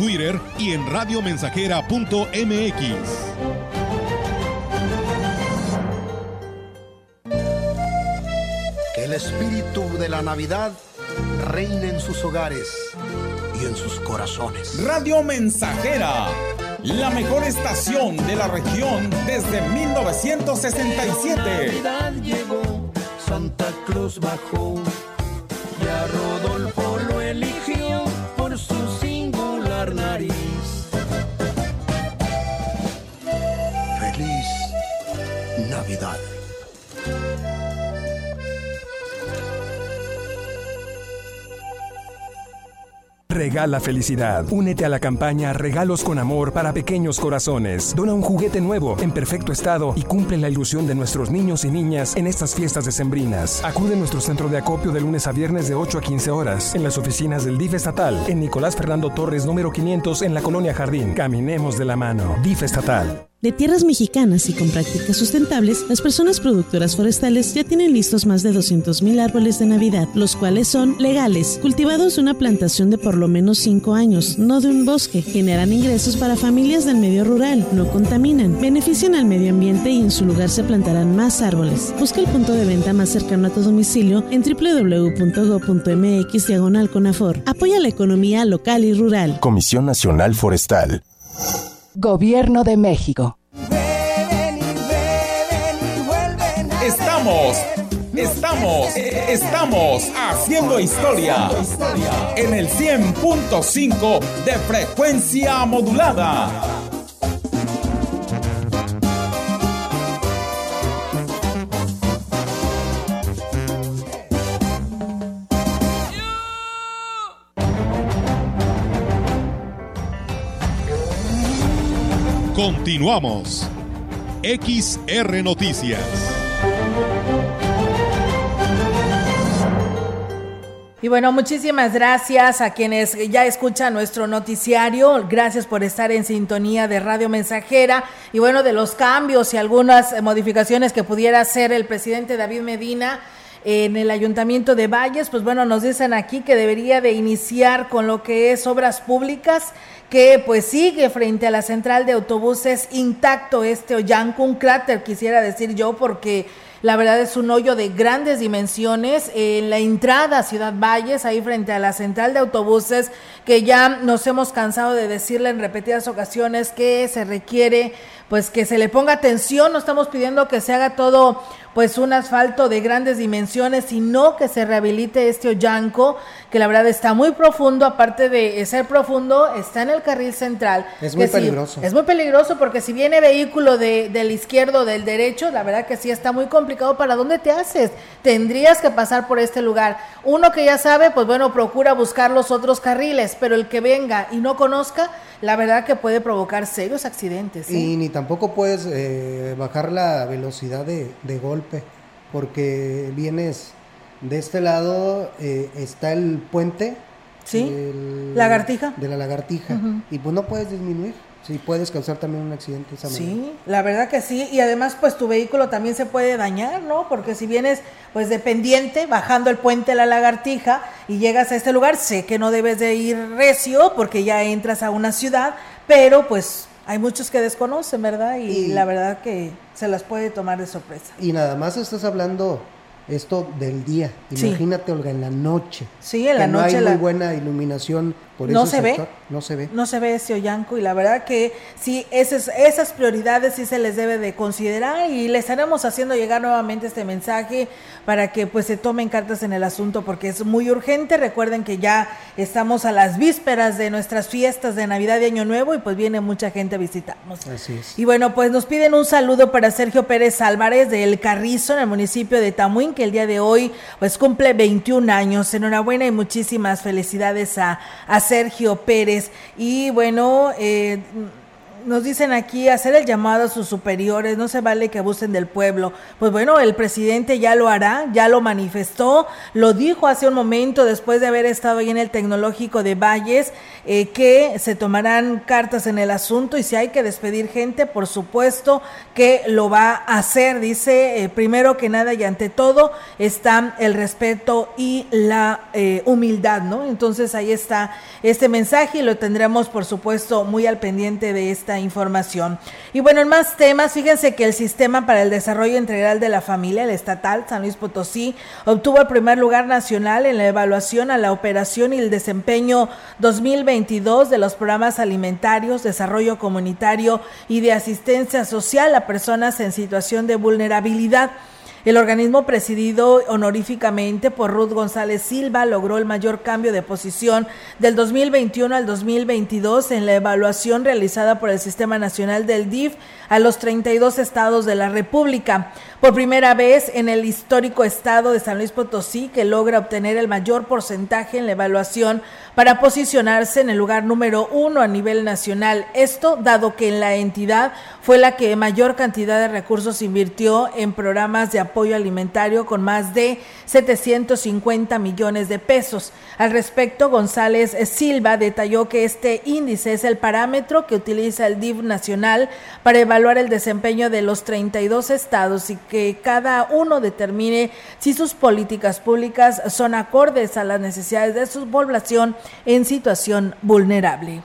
Twitter y en radiomensajera.mx. Que el espíritu de la Navidad reine en sus hogares y en sus corazones. Radio Mensajera, la mejor estación de la región desde 1967. Navidad llegó, Santa Cruz bajó y a Rodolfo Regala felicidad. Únete a la campaña Regalos con Amor para Pequeños Corazones. Dona un juguete nuevo, en perfecto estado y cumple la ilusión de nuestros niños y niñas en estas fiestas decembrinas. Acude a nuestro centro de acopio de lunes a viernes de 8 a 15 horas. En las oficinas del DIF estatal, en Nicolás Fernando Torres, número 500, en la Colonia Jardín. Caminemos de la mano. DIF estatal. De tierras mexicanas y con prácticas sustentables, las personas productoras forestales ya tienen listos más de 200.000 árboles de Navidad, los cuales son legales, cultivados de una plantación de por lo menos 5 años, no de un bosque, generan ingresos para familias del medio rural, no contaminan, benefician al medio ambiente y en su lugar se plantarán más árboles. Busca el punto de venta más cercano a tu domicilio en www.go.mx diagonal. Apoya la economía local y rural. Comisión Nacional Forestal. Gobierno de México. Estamos, estamos, estamos haciendo historia en el 100.5 de frecuencia modulada. Continuamos. XR Noticias. Y bueno, muchísimas gracias a quienes ya escuchan nuestro noticiario. Gracias por estar en sintonía de Radio Mensajera. Y bueno, de los cambios y algunas modificaciones que pudiera hacer el presidente David Medina en el ayuntamiento de Valles, pues bueno, nos dicen aquí que debería de iniciar con lo que es obras públicas, que pues sigue frente a la central de autobuses intacto este Ollanco, un cráter quisiera decir yo, porque la verdad es un hoyo de grandes dimensiones en la entrada a Ciudad Valles, ahí frente a la central de autobuses, que ya nos hemos cansado de decirle en repetidas ocasiones que se requiere pues que se le ponga atención, no estamos pidiendo que se haga todo pues un asfalto de grandes dimensiones, sino que se rehabilite este Ollanco, que la verdad está muy profundo, aparte de ser profundo, está en el carril central. Es muy peligroso. es muy peligroso porque si viene vehículo de, del izquierdo o del derecho, la verdad que sí está muy complicado. ¿Para dónde te haces? Tendrías que pasar por este lugar. Uno que ya sabe, pues bueno, procura buscar los otros carriles, pero el que venga y no conozca, la verdad que puede provocar serios accidentes. Y ni tampoco puedes eh, bajar la velocidad de, de golpe, porque vienes de este lado, eh, está el puente. Sí, lagartija. De la lagartija. Y pues no puedes disminuir. Sí, puedes causar también un accidente. Esa sí, la verdad que sí. Y además, pues tu vehículo también se puede dañar, ¿no? Porque si vienes, pues dependiente, bajando el puente de la lagartija y llegas a este lugar, sé que no debes de ir recio porque ya entras a una ciudad, pero pues hay muchos que desconocen, ¿verdad? Y, la verdad que se las puede tomar de sorpresa. Y nada más estás hablando esto del día. Imagínate, Olga, en la noche. Sí, en la noche. No hay muy buena iluminación no se ve. No se ve. No se ve ese Ollanco y la verdad que sí, esas, esas prioridades sí se les debe de considerar y les estaremos haciendo llegar nuevamente este mensaje para que pues se tomen cartas en el asunto porque es muy urgente. Recuerden que ya estamos a las vísperas de nuestras fiestas de Navidad y Año Nuevo y pues viene mucha gente a visitarnos. Así es. Y bueno, pues nos piden un saludo para Sergio Pérez Álvarez de El Carrizo en el municipio de Tamuín que el día de hoy pues cumple 21 años. Enhorabuena y muchísimas felicidades a, a Sergio Pérez. Y bueno, eh, nos dicen aquí hacer el llamado a sus superiores, no se vale que abusen del pueblo. Pues bueno, el presidente ya lo hará, ya lo manifestó, lo dijo hace un momento después de haber estado ahí en el tecnológico de Valles, eh, que se tomarán cartas en el asunto y si hay que despedir gente, por supuesto que lo va a hacer. Dice, eh, primero que nada y ante todo está el respeto y la eh, humildad, ¿no? Entonces ahí está este mensaje y lo tendremos, por supuesto, muy al pendiente de esta información. Y bueno, en más temas, fíjense que el Sistema para el Desarrollo Integral de la Familia, el estatal San Luis Potosí, obtuvo el primer lugar nacional en la evaluación a la operación y el desempeño 2022 de los programas alimentarios, desarrollo comunitario y de asistencia social a personas en situación de vulnerabilidad. El organismo presidido honoríficamente por Ruth González Silva logró el mayor cambio de posición del 2021 al 2022 en la evaluación realizada por el Sistema Nacional del DIF a los 32 estados de la República. Por primera vez en el histórico estado de San Luis Potosí, que logra obtener el mayor porcentaje en la evaluación para posicionarse en el lugar número uno a nivel nacional. Esto dado que en la entidad fue la que mayor cantidad de recursos invirtió en programas de apoyo alimentario con más de 750 millones de pesos. Al respecto, González Silva detalló que este índice es el parámetro que utiliza el DIV nacional para evaluar el desempeño de los 32 estados y que cada uno determine si sus políticas públicas son acordes a las necesidades de su población en situación vulnerable.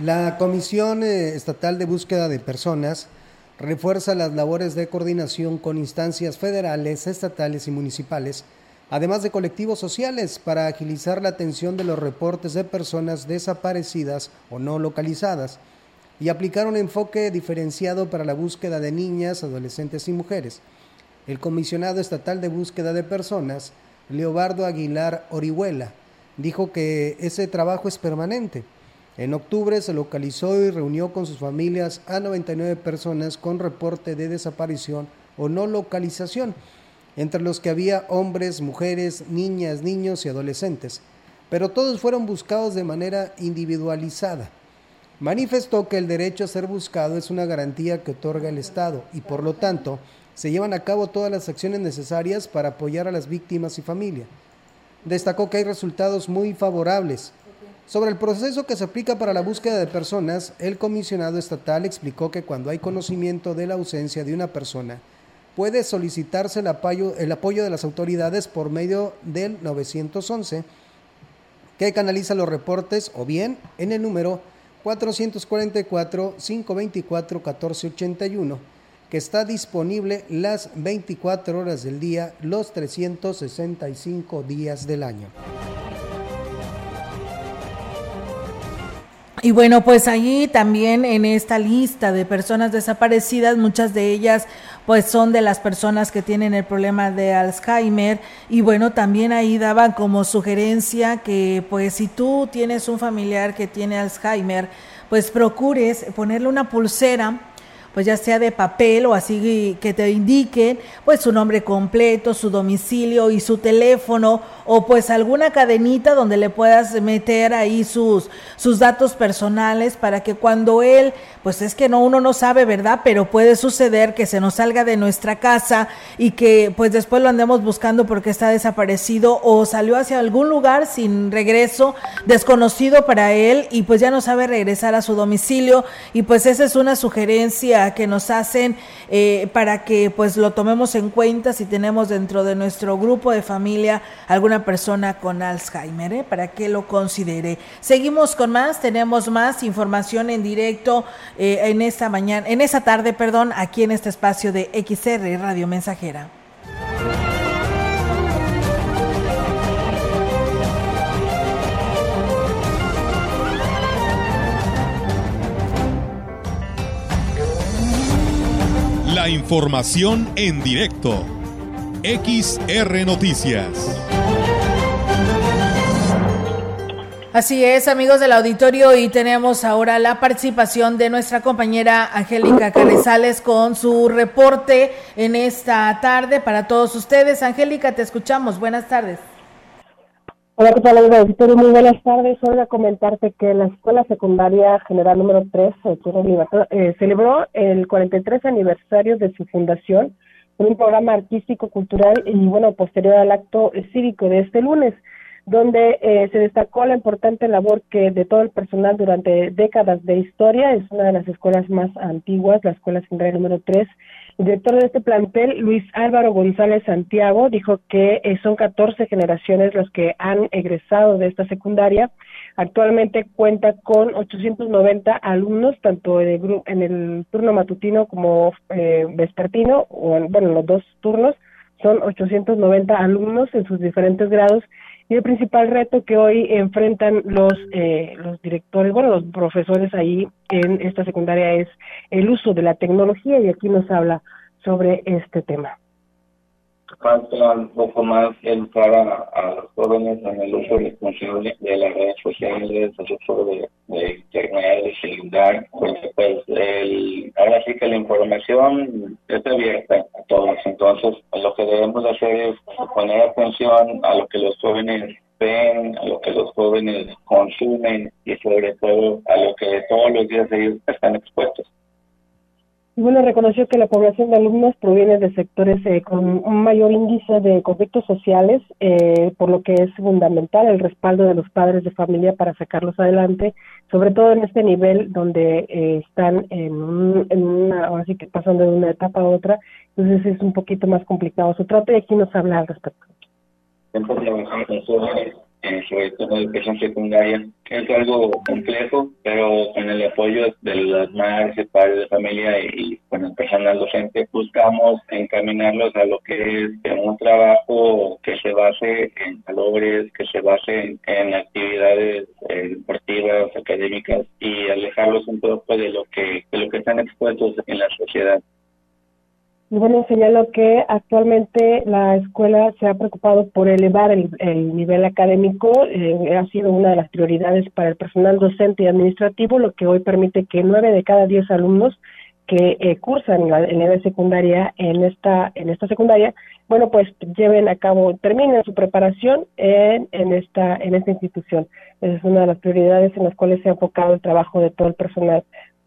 La Comisión eh, Estatal de Búsqueda de Personas refuerza las labores de coordinación con instancias federales, estatales y municipales, además de colectivos sociales, para agilizar la atención de los reportes de personas desaparecidas o no localizadas y aplicar un enfoque diferenciado para la búsqueda de niñas, adolescentes y mujeres. El comisionado estatal de búsqueda de personas, Leobardo Aguilar Orihuela, dijo que ese trabajo es permanente. En octubre se localizó y reunió con sus familias a 99 personas con reporte de desaparición o no localización, entre los que había hombres, mujeres, niñas, niños y adolescentes, pero todos fueron buscados de manera individualizada. Manifestó que el derecho a ser buscado es una garantía que otorga el Estado y por lo tanto se llevan a cabo todas las acciones necesarias para apoyar a las víctimas y familia. Destacó que hay resultados muy favorables. Sobre el proceso que se aplica para la búsqueda de personas, el comisionado estatal explicó que cuando hay conocimiento de la ausencia de una persona, puede solicitarse el apoyo, el apoyo de las autoridades por medio del 911, que canaliza los reportes o bien en el número 444-524-1481, que está disponible las 24 horas del día, los 365 días del año. Y bueno, pues allí también en esta lista de personas desaparecidas, muchas de ellas pues son de las personas que tienen el problema de Alzheimer. Y bueno, también ahí daban como sugerencia que pues si tú tienes un familiar que tiene Alzheimer, pues procures ponerle una pulsera pues ya sea de papel o así que te indiquen pues su nombre completo, su domicilio y su teléfono o pues alguna cadenita donde le puedas meter ahí sus, sus datos personales para que cuando él, pues es que no, uno no sabe, ¿verdad? Pero puede suceder que se nos salga de nuestra casa y que pues después lo andemos buscando porque está desaparecido o salió hacia algún lugar sin regreso, desconocido para él y pues ya no sabe regresar a su domicilio y pues esa es una sugerencia que nos hacen eh, para que pues lo tomemos en cuenta si tenemos dentro de nuestro grupo de familia alguna persona con Alzheimer, ¿eh? para que lo considere. Seguimos con más, tenemos más información en directo eh, en esta mañana, en esta tarde, perdón, aquí en este espacio de XR Radio Mensajera. La información en directo. XR Noticias. Así es, amigos del auditorio, y tenemos ahora la participación de nuestra compañera Angélica Carrizales con su reporte en esta tarde para todos ustedes. Angélica, te escuchamos. Buenas tardes. Hola, ¿qué tal, auditorio? Muy buenas tardes. Hoy a comentarte que la Escuela Secundaria General número 3 eh, celebró el 43 aniversario de su fundación con un programa artístico, cultural y, bueno, posterior al acto cívico de este lunes donde eh, se destacó la importante labor que de todo el personal durante décadas de historia, es una de las escuelas más antiguas, la Escuela Secundaria número 3. El director de este plantel, Luis Álvaro González Santiago, dijo que eh, son 14 generaciones las que han egresado de esta secundaria. Actualmente cuenta con 890 alumnos, tanto en el, en el turno matutino como eh, vespertino, o en, bueno, en los dos turnos. Son 890 alumnos en sus diferentes grados y el principal reto que hoy enfrentan los, eh, los directores, bueno, los profesores ahí en esta secundaria es el uso de la tecnología y aquí nos habla sobre este tema. Falta un poco más educar a, los jóvenes en el uso responsable de las redes sociales, el uso de, internet, de celular, porque pues el, ahora sí que la información es abierta a todos, entonces debemos hacer es poner atención a lo que los jóvenes ven, a lo que los jóvenes consumen y sobre todo a lo que todos los días ellos están expuestos. Y bueno, reconoció que la población de alumnos proviene de sectores eh, con un mayor índice de conflictos sociales, eh, por lo que es fundamental el respaldo de los padres de familia para sacarlos adelante, sobre todo en este nivel donde eh, están en, un, en una, ahora sí que pasando de una etapa a otra, entonces es un poquito más complicado su trato y aquí nos habla al respecto. En sobre todo educación secundaria, es algo complejo, pero con el apoyo de las madres, padres de familia y con el personal docente, buscamos encaminarlos a lo que es un trabajo que se base en valores, que se base en, actividades eh, deportivas, académicas y alejarlos un poco de lo que de lo que están expuestos en la sociedad. Bueno, señalo que actualmente la escuela se ha preocupado por elevar el, nivel académico, eh, ha sido una de las prioridades para el personal docente y administrativo, lo que hoy permite que nueve de cada diez alumnos que eh, cursan la, en la secundaria en esta en esta secundaria bueno pues lleven a cabo terminen su preparación en, en esta en esta institución esa es una de las prioridades en las cuales se ha enfocado el trabajo de todo el personal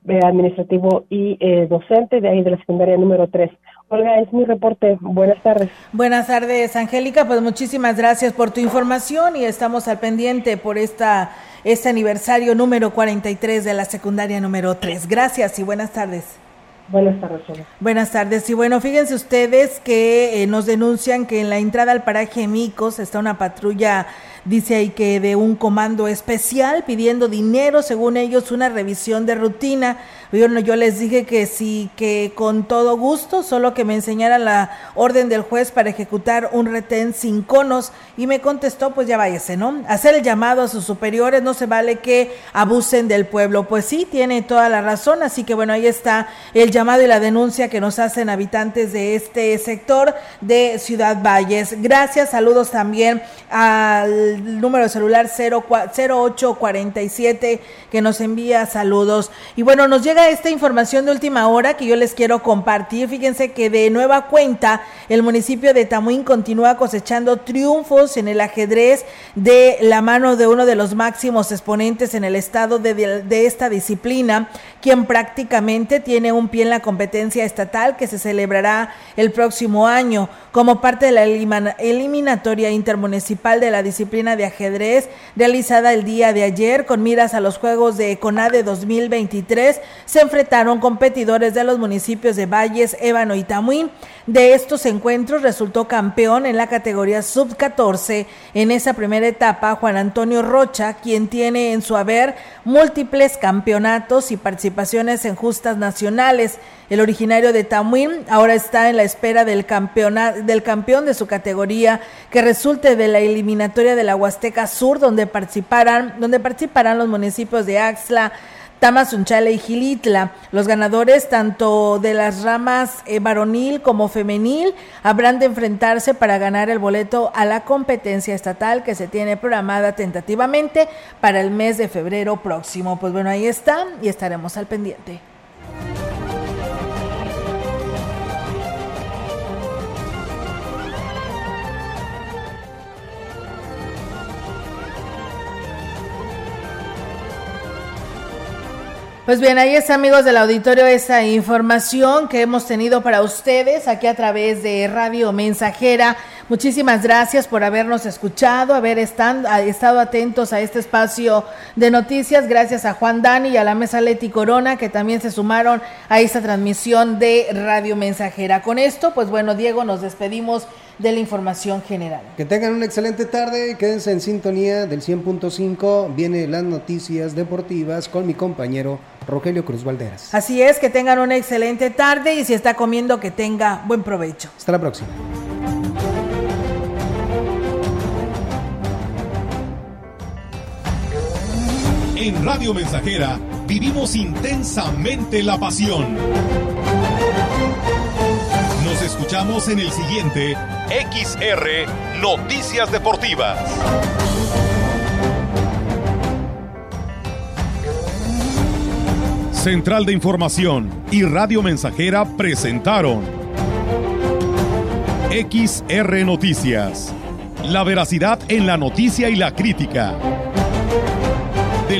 eh, administrativo y eh, docente de ahí de la secundaria número 3. Olga, es mi reporte. Buenas tardes. Buenas tardes, Angélica. Pues muchísimas gracias por tu información y estamos al pendiente por esta este aniversario número 43 de la secundaria número 3. Gracias y buenas tardes. Buenas tardes. Buenas tardes. Y bueno, fíjense ustedes que eh, nos denuncian que en la entrada al paraje Micos está una patrulla Dice ahí que de un comando especial pidiendo dinero, según ellos, una revisión de rutina. Bueno, yo les dije que sí, que con todo gusto, solo que me enseñaran la orden del juez para ejecutar un retén sin conos. Y me contestó, pues ya váyase, ¿no? Hacer el llamado a sus superiores, no se vale que abusen del pueblo. Pues sí, tiene toda la razón. Así que bueno, ahí está el llamado y la denuncia que nos hacen habitantes de este sector de Ciudad Valles. Gracias, saludos también al número de celular 0847 que nos envía saludos. Y bueno, nos llega esta información de última hora que yo les quiero compartir. Fíjense que de nueva cuenta el municipio de Tamuín continúa cosechando triunfos en el ajedrez de la mano de uno de los máximos exponentes en el estado de esta disciplina, quien prácticamente tiene un pie en la competencia estatal que se celebrará el próximo año como parte de la eliminatoria intermunicipal de la disciplina de ajedrez realizada el día de ayer con miras a los Juegos de CONADE 2023 se enfrentaron competidores de los municipios de Valles, Ébano y Tamuín. De estos encuentros resultó campeón en la categoría sub-14 en esa primera etapa Juan Antonio Rocha, quien tiene en su haber múltiples campeonatos y participaciones en justas nacionales. El originario de Tamuín ahora está en la espera del, del campeón de su categoría que resulte de la eliminatoria de la Huasteca Sur, donde participarán, donde participarán los municipios de Axla, Tamazunchale y Gilitla. Los ganadores, tanto de las ramas eh, varonil como femenil, habrán de enfrentarse para ganar el boleto a la competencia estatal que se tiene programada tentativamente para el mes de febrero próximo. Pues bueno, ahí están y estaremos al pendiente. Pues bien, ahí está, amigos del auditorio, esa información que hemos tenido para ustedes aquí a través de Radio Mensajera. Muchísimas gracias por habernos escuchado, haber estado atentos a este espacio de noticias. Gracias a Juan Dani y a la mesa Leti Corona que también se sumaron a esta transmisión de Radio Mensajera. Con esto, pues bueno, Diego, nos despedimos de la información general. Que tengan una excelente tarde, quédense en sintonía del 100.5, viene las noticias deportivas con mi compañero Rogelio Cruz Valderas. Así es, que tengan una excelente tarde y si está comiendo que tenga buen provecho. Hasta la próxima. En Radio Mensajera vivimos intensamente la pasión. Nos escuchamos en el siguiente XR Noticias Deportivas. Central de Información y Radio Mensajera presentaron XR Noticias. La veracidad en la noticia y la crítica.